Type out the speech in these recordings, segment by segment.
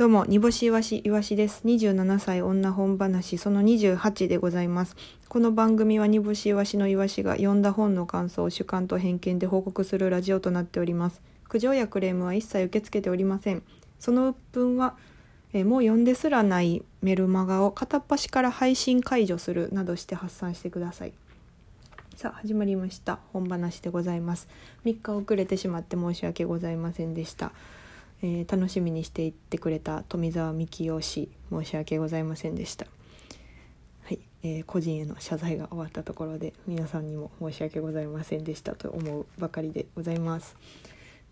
どうも、煮干しいわしいわしです。27歳女本話その28でございます。この番組は煮干しいわしのいわしが読んだ本の感想を主観と偏見で報告するラジオとなっております。苦情やクレームは一切受け付けておりません。その鬱憤は、えもう読んですらないメルマガを片っ端から配信解除するなどして発散してください。さあ始まりました本話でございます3日遅れてしまって申し訳ございませんでした、えー楽しみにしていってくれた富澤美樹夫氏申し訳ございませんでした。はい、えー個人への謝罪が終わったところで皆さんにも申し訳ございませんでしたと思うばかりでございます。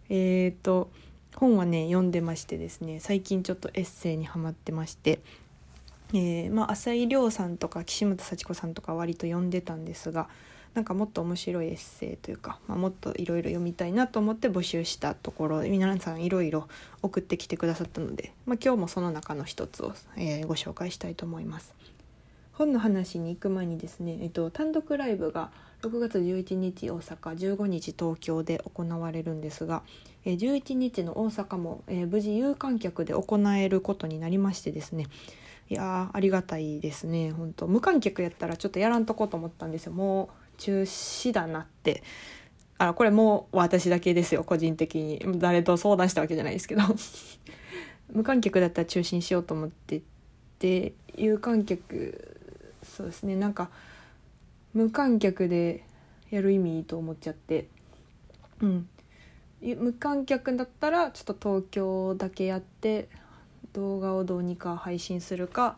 えー、と本はね読んでましてですね最近ちょっとエッセイにハマってましてえーまあ、浅井亮さんとか岸本幸子さんとか割と読んでたんですがなんかもっと面白いエッセイというか、まあ、もっといろいろ読みたいなと思って募集したところ皆さんいろいろ送ってきてくださったので、まあ、今日もその中の一つを、えーご紹介したいと思います。本の話に行く前にですね、えっと、単独ライブが6月11日大阪15日東京で行われるんですが、えー11日の大阪も、えー無事有観客で行えることになりましてですねいやーありがたいですね本当無観客やったらちょっとやらんとこうと思ったんですよもう中止だなって。あこれもう私だけですよ個人的に。誰と相談したわけじゃないですけど。無観客だったら中止にしようと思ってて有観客そうですね。なんか無観客でやる意味と思っちゃって。うん。無観客だったらちょっと東京だけやって動画をどうにか配信するか、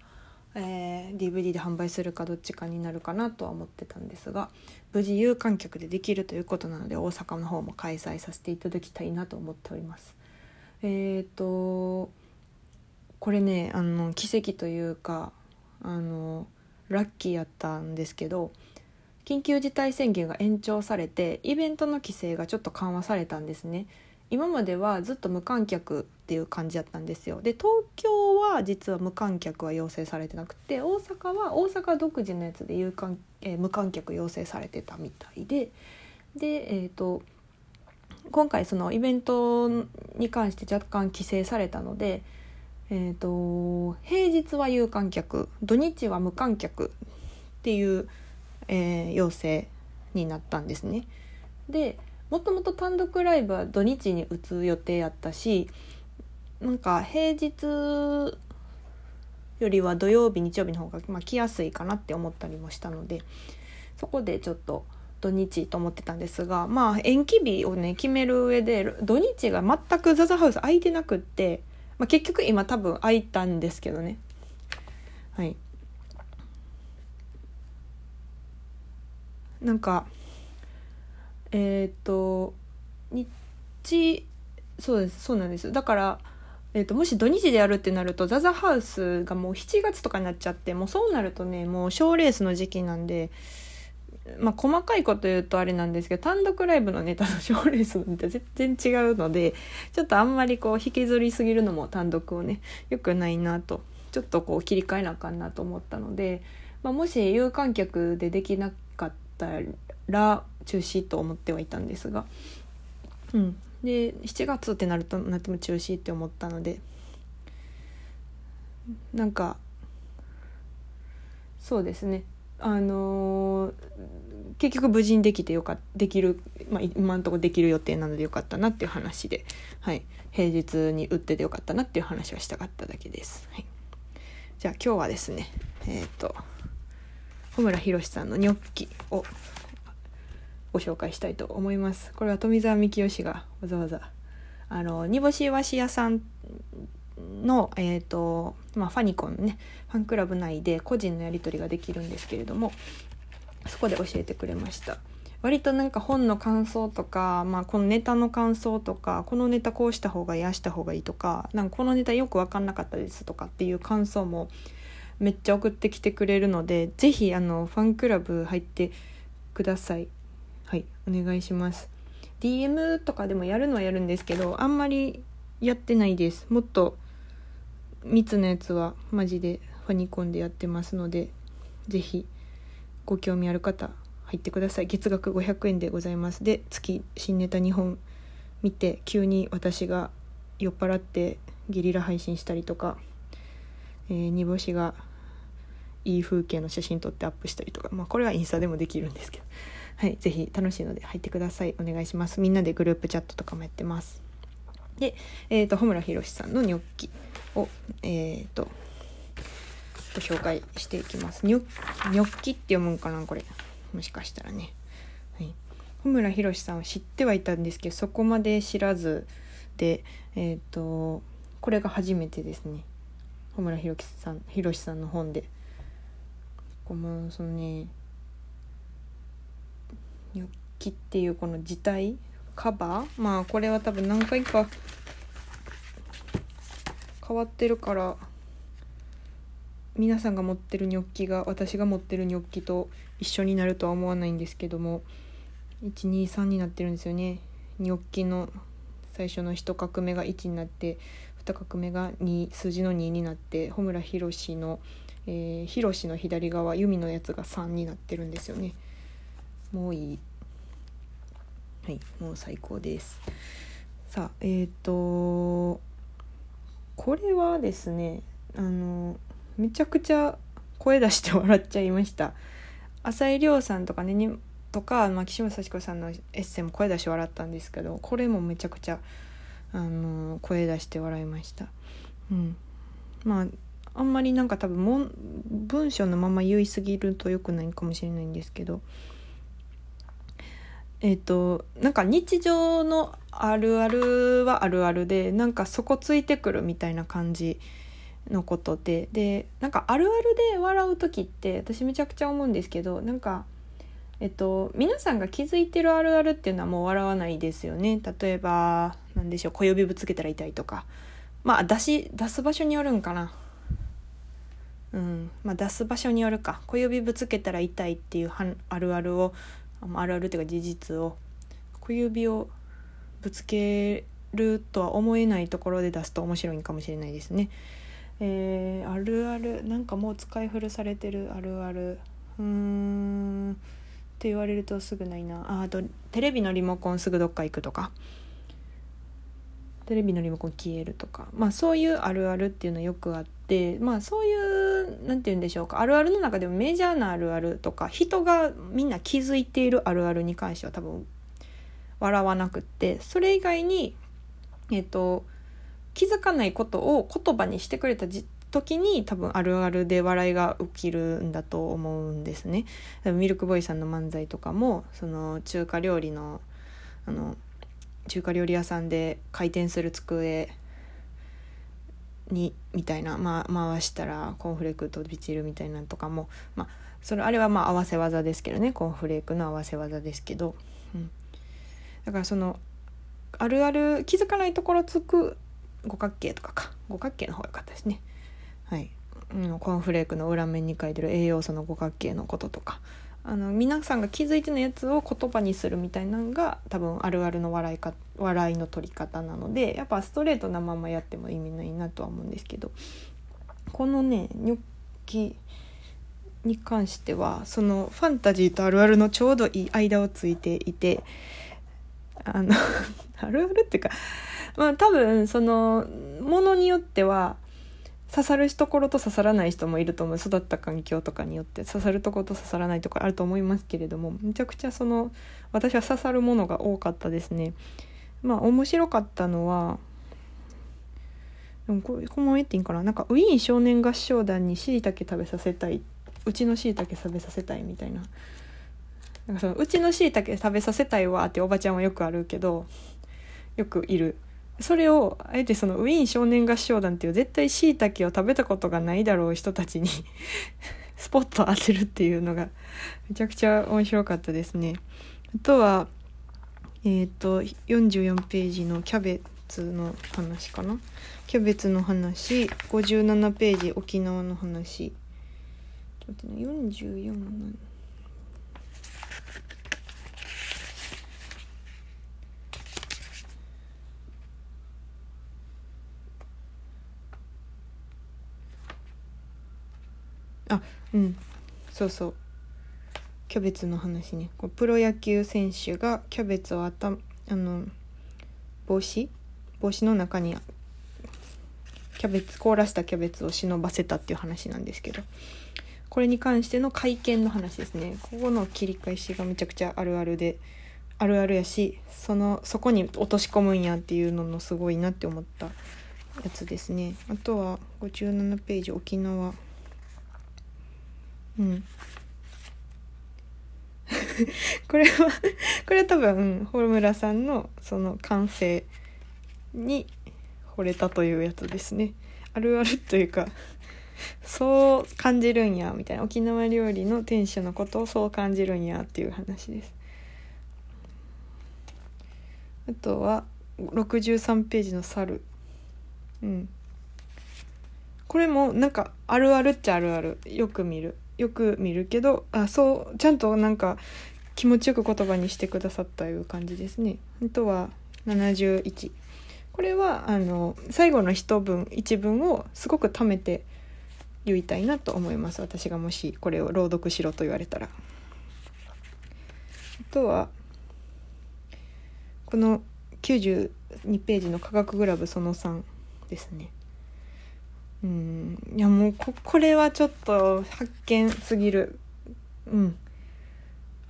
えー DVD で販売するかどっちかになるかなとは思ってたんですが無事有観客でできるということなので大阪の方も開催させていただきたいなと思っております。えっ、とこれねあの奇跡というかあのラッキーやったんですけど緊急事態宣言が延長されてイベントの規制がちょっと緩和されたんですね今まではずっと無観客っていう感じだったんですよで東京は実は無観客は要請されてなくて大阪は大阪独自のやつで有観、えー無観客要請されてたみたいででえっ、と今回そのイベントに関して若干規制されたのでえー、と平日は有観客土日は無観客っていう、えー要請になったんですね。でもともと単独ライブは土日に打つ予定やったしなんか平日よりは土曜日日曜日の方が、まあ、来やすいかなって思ったりもしたのでそこでちょっと土日と思ってたんですがまあ延期日をね決める上で土日が全くザザハウス空いてなくって、まあ、結局今多分空いたんですけどね。はい。なんかえっ、と日そうですそうなんです。だからえー、ともし土日でやるってなるとザザハウスがもう7月とかになっちゃってもうそうなるとねもう賞ーレースの時期なんでまあ細かいこと言うとあれなんですけど単独ライブのネタと 賞ーレースのネタ全然違うのでちょっとあんまりこう引きずりすぎるのも単独をねよくないなとちょっとこう切り替えなあかんなと思ったので、まあ、もし有観客でできなかったら中止と思ってはいたんですが。うん、で7月ってなるとなっても中止って思ったので。なんかそうですね。あのー結局無事にできてよかったできる、まあ、今のとこできる予定なのでよかったなっていう話で、はい、平日に打っててよかったなっていう話はしたかっただけです。はい、じゃあ今日はですねえっ、と穂村弘さんの「ニョッキ」をご紹介したいと思います。これは富澤美樹氏がわざわざあの煮干し和紙屋さんの、えーとまあ、ファニコンねファンクラブ内で個人のやり取りができるんですけれどもそこで教えてくれました。割となんか本の感想とか、まあ、このネタの感想とかこのネタこうした方がいいあした方がいいとかなんかこのネタよく分かんなかったですとかっていう感想もめっちゃ送ってきてくれるので是非あのファンクラブ入ってください。はいお願いします。DM とかでもやるのはやるんですけどあんまりやってないです。もっと密なやつはマジでファニコンでやってますので是非ご興味ある方入ってください。月額500円でございます。で月新ネタ2本見て急に私が酔っ払ってゲリラ配信したりとか、えー、煮干しがいい風景の写真撮ってアップしたりとか、まあ、これはインスタでもできるんですけど、はい、ぜひ楽しいので入ってください。お願いします。みんなでグループチャットとかもやってます。で、えーと、穂村弘さんのニョッキをえっ、ー、とご紹介していきます。ニョニョッキって読むんかなこれ。もしかしたらね、はい、穂村弘さんは知ってはいたんですけどそこまで知らずでえっ、ー、とこれが初めてですね。穂村弘さん弘さんの本で。このそのねニョッキっていうこの字体？カバー？まあこれは多分何回か変わってるから皆さんが持ってるニョッキが私が持ってるニョッキと一緒になるとは思わないんですけども123になってるんですよね。ニョッキの最初の1画目が1になって2画目が2数字の2になって穂村弘の「えー、弘の左側弓のやつが3になってるんですよね。もういい。はいもう最高です。さあえっ、ー、とこれはですねあのめちゃくちゃ声出して笑っちゃいました。浅井亮さんとかねにとか、まあ、岸本幸子さんのエッセイも声出して笑ったんですけどこれもめちゃくちゃあの声出して笑いました。うん、まああんまりなんか多分文章のまま言い過ぎると良くないかもしれないんですけどえっ、ー、となんか日常のあるあるはあるあるでなんか底ついてくるみたいな感じのことででなんかあるあるで笑う時って私めちゃくちゃ思うんですけどなんかえっと皆さんが気づいてるあるあるっていうのはもう笑わないですよね。例えば何でしょう小指ぶつけたら痛いとか。まあ出し出す場所によるんかな。うん。まあ出す場所によるか。小指ぶつけたら痛いっていうあるあるをあるあるっていうか事実を小指をぶつけるとは思えないところで出すと面白いかもしれないですね。えー、あるあるなんかもう使い古されてるあるある。うーん。って言われるとすぐないな。ああとテレビのリモコンすぐどっか行くとか。テレビのリモコン消えるとか。まあそういうあるあるっていうのよくあって。まあそういう何て言うんでしょうかあるあるの中でもメジャーなあるあるとか人がみんな気づいているあるあるに関しては多分笑わなくってそれ以外にえっ、と気づかないことを言葉にしてくれた時に多分あるあるで笑いが起きるんだと思うんですね。ミルクボーイさんの漫才とかもその中華料理のあの中華料理屋さんで回転する机にみたいな、まあ、回したらコーンフレーク飛び散るみたいなとかも、まあ、それあれはまあ合わせ技ですけどねコーンフレークの合わせ技ですけど、うん、だからそのあるある気づかないところつく五角形とかか。五角形の方が良かったですね。はい、うん、コーンフレークの裏面に書いてる栄養素の五角形のこととか。あの皆さんが気づいてないやつを言葉にするみたいなのが多分あるあるの笑いか笑いの取り方なのでやっぱストレートなままやっても意味ないなとは思うんですけどこのねニョッキに関してはそのファンタジーとあるあるのちょうどいい間をついていてあの あるあるっていうかまあ多分そのものによっては刺さるところと刺さらない人もいると思う。育った環境とかによって。刺さるところと刺さらないところあると思いますけれども。めちゃくちゃその私は刺さるものが多かったですね。まあ面白かったのはでもこれこのまま言っていいんかな。なんかウィーン少年合唱団にしいたけ食べさせたい。うちのしいたけ食べさせたいみたいな。なんかそのうちのしいたけ食べさせたいわっておばちゃんはよくあるけどよくいる。それをあえてそのウィーン少年合唱団っていう絶対しいたけを食べたことがないだろう人たちに スポット当てるっていうのがめちゃくちゃ面白かったですね。あとはえっ、ー、と44ページのキャベツの話かな。キャベツの話57ページ沖縄の話。ちょっと待ってね44の何あうん。そうそう。キャベツの話ね。こうプロ野球選手がキャベツをあたあの帽子？帽子の中にキャベツ凍らしたキャベツを忍ばせたっていう話なんですけど。これに関しての会見の話ですね。ここの切り返しがめちゃくちゃあるあるであるあるやしそのそこに落とし込むんやっていうののすごいなって思ったやつですね。あとは57ページ沖縄。うん。これはこれは多分穂村さんのその感性に惚れたというやつですね。あるあるというかそう感じるんやみたいな。沖縄料理の店主のことをそう感じるんやっていう話です。あとは63ページの猿。うん。これもなんかあるあるっちゃあるある。よく見る。よく見るけどあそうちゃんとなんか気持ちよく言葉にしてくださったいう感じですねあとは71これはあの最後の一文一文をすごく貯めて言いたいなと思います私がもしこれを朗読しろと言われたら。あとはこの92ページの「科学クラブその3」ですね。うん。いやもうここれはちょっと発見すぎる。うん。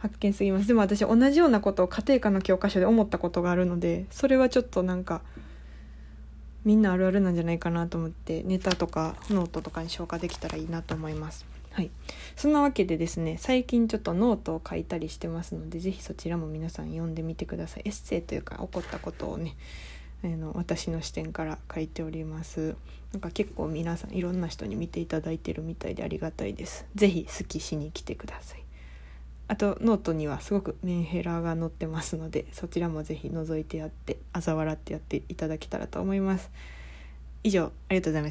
発見すぎます。でも私同じようなことを家庭科の教科書で思ったことがあるのでそれはちょっとなんかみんなあるあるなんじゃないかなと思ってネタとかノートとかに消化できたらいいなと思います。はい、そんなわけでですね最近ちょっとノートを書いたりしてますので是非そちらも皆さん読んでみてください。エッセイというか起こったことをねあの私の視点から書いております。なんか結構皆さんいろんな人に見ていただいてるみたいでありがたいです。是非好きしに来てください。あとノートにはすごくメンヘラが載ってますのでそちらも是非覗いてやって嘲笑ってやっていただけたらと思います。以上ありがとうございました。